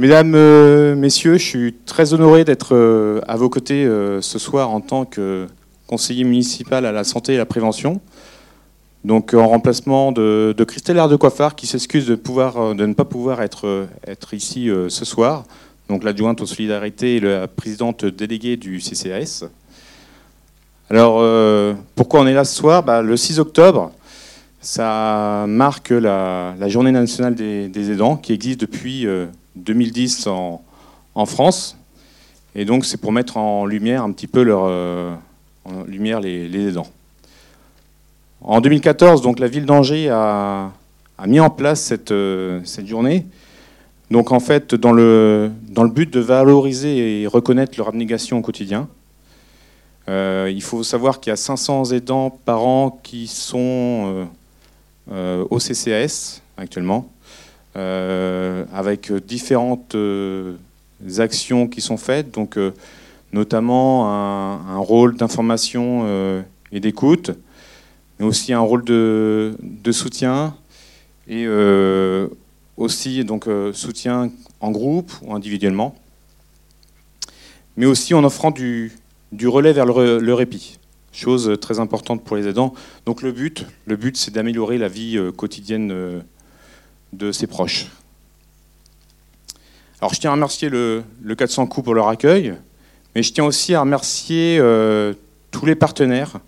Mesdames, euh, Messieurs, je suis très honoré d'être euh, à vos côtés euh, ce soir en tant que conseiller municipal à la santé et la prévention. Donc en remplacement de, Christelle de Coiffard qui s'excuse de, ne pas pouvoir être, être ici ce soir. Donc l'adjointe aux solidarités et la présidente déléguée du CCAS. Alors pourquoi on est là ce soir? Bah, Le 6 octobre, ça marque la, journée nationale des, aidants qui existe depuis 2010 en, France. Et donc c'est pour mettre en lumière un petit peu leur, euh, lumière les, aidants. En 2014, donc, la ville d'Angers a, mis en place cette, euh, cette, journée. Donc en fait, dans le, dans le but de valoriser et reconnaître leur abnégation au quotidien. Euh, il faut savoir qu'il y a 500 aidants par an qui sont au CCAS actuellement. Euh, avec différentes euh, actions qui sont faites, donc euh, notamment un, rôle d'information et d'écoute, mais aussi un rôle de, soutien et aussi donc soutien en groupe ou individuellement, mais aussi en offrant du, du relais vers le, le, répit, chose très importante pour les aidants. Donc le but, le but, c'est d'améliorer la vie quotidienne de ses proches. Alors je tiens à remercier le, 400 coups pour leur accueil, mais je tiens aussi à remercier euh, tous les partenaires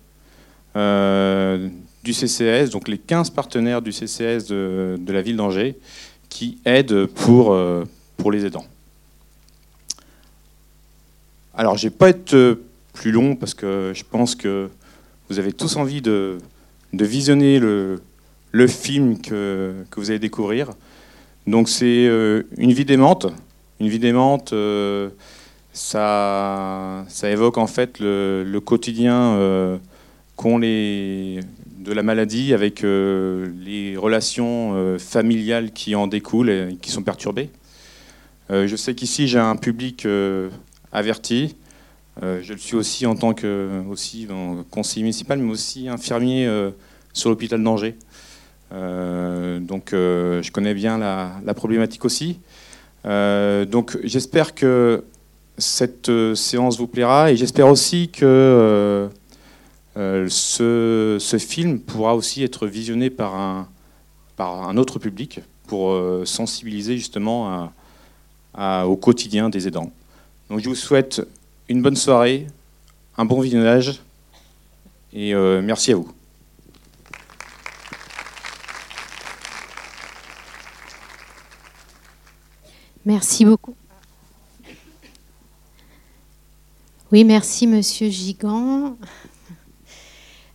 euh, du CCS, donc les 15 partenaires du CCS de, la ville d'Angers, qui aident pour, euh, les aidants. Alors je ne vais pas être plus long parce que je pense que vous avez tous envie de visionner le, le film que, vous allez découvrir. Donc c'est euh, une vie démente. Une vie démente, euh, ça, ça évoque en fait le, quotidien euh, qu'ont les de la maladie avec les relations familiales qui en découlent et qui sont perturbées. je sais qu'ici j'ai un public averti. je le suis aussi en tant que aussi, conseiller municipal, mais aussi infirmier sur l'hôpital d'Angers. Euh, donc euh, je connais bien la, problématique aussi. Euh, donc j'espère que cette séance vous plaira et j'espère aussi que ce, film pourra aussi être visionné par un, par un autre public pour sensibiliser justement au quotidien des aidants. Donc je vous souhaite une bonne soirée, un bon visionnage et merci à vous. Merci beaucoup. Oui, merci Monsieur Gigant.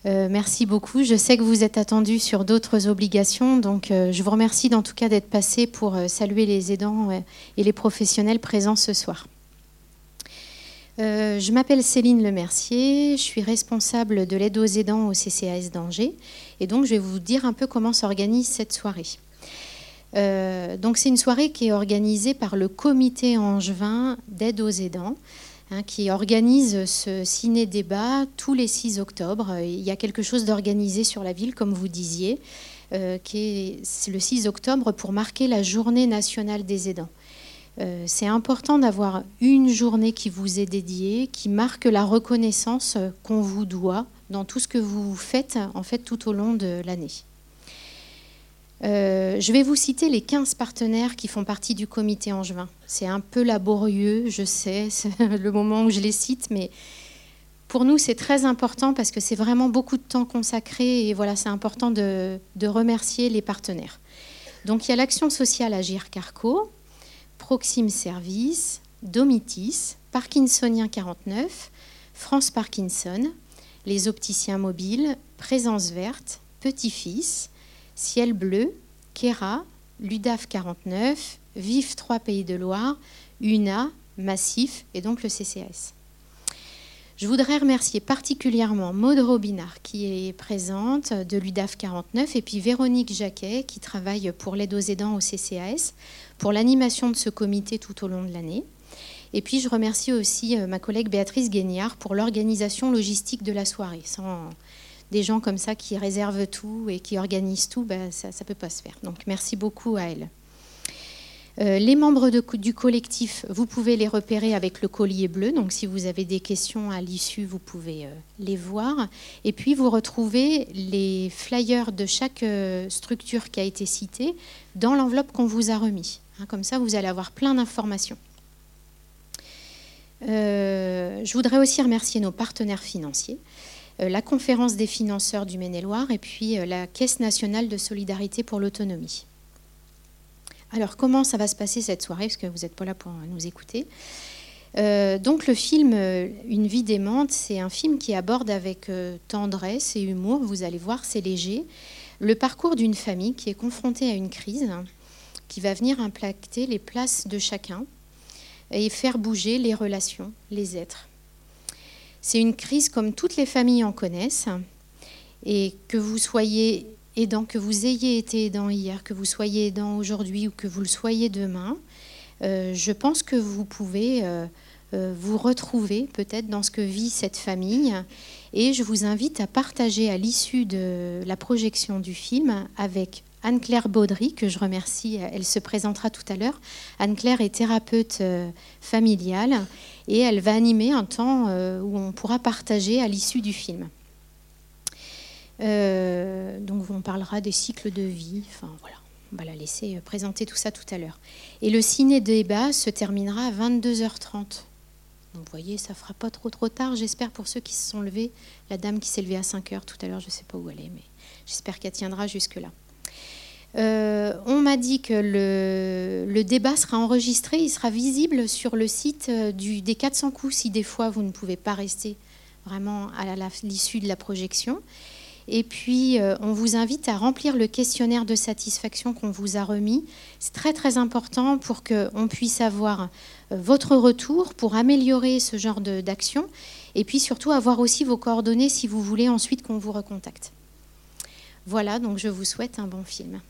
Euh, merci beaucoup. Je sais que vous êtes attendu sur d'autres obligations, donc euh, je vous remercie en tout cas d'être passé pour euh, saluer les aidants et les professionnels présents ce soir. je m'appelle Céline Lemercier, je suis responsable de l'aide aux aidants au CCAS d'Angers, et donc je vais vous dire un peu comment s'organise cette soirée. Euh, donc c'est une soirée qui est organisée par le comité angevin d'aide aux aidants, hein, qui organise ce ciné-débat tous les 6 octobre. Il y a quelque chose d'organisé sur la ville, comme vous disiez, euh, qui est le 6 octobre pour marquer la journée nationale des aidants. Euh, c'est important d'avoir une journée qui vous est dédiée, qui marque la reconnaissance qu'on vous doit dans tout ce que vous faites en fait tout au long de l'année. Euh, je vais vous citer les 15 partenaires qui font partie du comité angevin. C'est un peu laborieux, je sais, le moment où je les cite, mais pour nous, c'est très important parce que c'est vraiment beaucoup de temps consacré et voilà, c'est important de, remercier les partenaires. Donc il y a l'action sociale Agir Carco, Proxime Service, Domitis, Parkinsonien 49, France Parkinson, les opticiens mobiles, Présence verte, Petit-Fils, Ciel Bleu, Kera, l'UDAF 49, VIF 3 Pays de Loire, UNA, Massif et donc le CCS. Je voudrais remercier particulièrement Maude Robinard qui est présente de l'UDAF 49 et puis Véronique Jacquet qui travaille pour l'aide aux aidants au CCAS pour l'animation de ce comité tout au long de l'année. Et puis je remercie aussi euh, ma collègue Béatrice Guignard pour l'organisation logistique de la soirée. Des gens comme ça qui réservent tout et qui organisent tout, ben, ça ne peut pas se faire. Donc merci beaucoup à elle. Euh, les membres du collectif, vous pouvez les repérer avec le collier bleu. Donc, si vous avez des questions à l'issue, vous pouvez euh, les voir. Et puis, vous retrouvez les flyers de chaque euh, structure qui a été citée dans l'enveloppe qu'on vous a remis. Hein, comme ça, vous allez avoir plein d'informations. je voudrais aussi remercier nos partenaires financiers, la conférence des financeurs du Maine-et-Loire et puis la Caisse nationale de solidarité pour l'autonomie. Alors, comment ça va se passer cette soirée Parce que vous n'êtes pas là pour nous écouter. Euh, donc, le film euh, Une vie démente, c'est un film qui aborde avec euh, tendresse et humour, vous allez voir, c'est léger, le parcours d'une famille qui est confrontée à une crise qui va venir impacter les places de chacun et faire bouger les relations, les êtres. C'est une crise comme toutes les familles en connaissent, et que vous soyez aidant, que vous ayez été aidant hier, que vous soyez aidant aujourd'hui ou que vous le soyez demain, euh, je pense que vous pouvez euh, euh, vous retrouver peut-être dans ce que vit cette famille. Et je vous invite à partager à l'issue de la projection du film avec Anne-Claire Baudry, que je remercie, elle se présentera tout à l'heure. Anne-Claire est thérapeute familiale et elle va animer un temps où on pourra partager à l'issue du film. Euh, donc on parlera des cycles de vie. Enfin voilà, on va la laisser euh, présenter tout ça tout à l'heure. Et le ciné-débat se terminera à 22h30. Donc vous voyez, ça fera pas trop trop tard, j'espère, pour ceux qui se sont levés. La dame qui s'est levée à 5h tout à l'heure, je ne sais pas où elle est, mais j'espère qu'elle tiendra jusque-là. Euh, on m'a dit que le, débat sera enregistré, il sera visible sur le site du, des 400 coups si des fois vous ne pouvez pas rester vraiment à l'issue de la projection. Et puis, euh, on vous invite à remplir le questionnaire de satisfaction qu'on vous a remis. C'est très, très important pour qu'on puisse avoir euh, votre retour pour améliorer ce genre d'action. Et puis surtout, avoir aussi vos coordonnées si vous voulez ensuite qu'on vous recontacte. Voilà, donc je vous souhaite un bon film.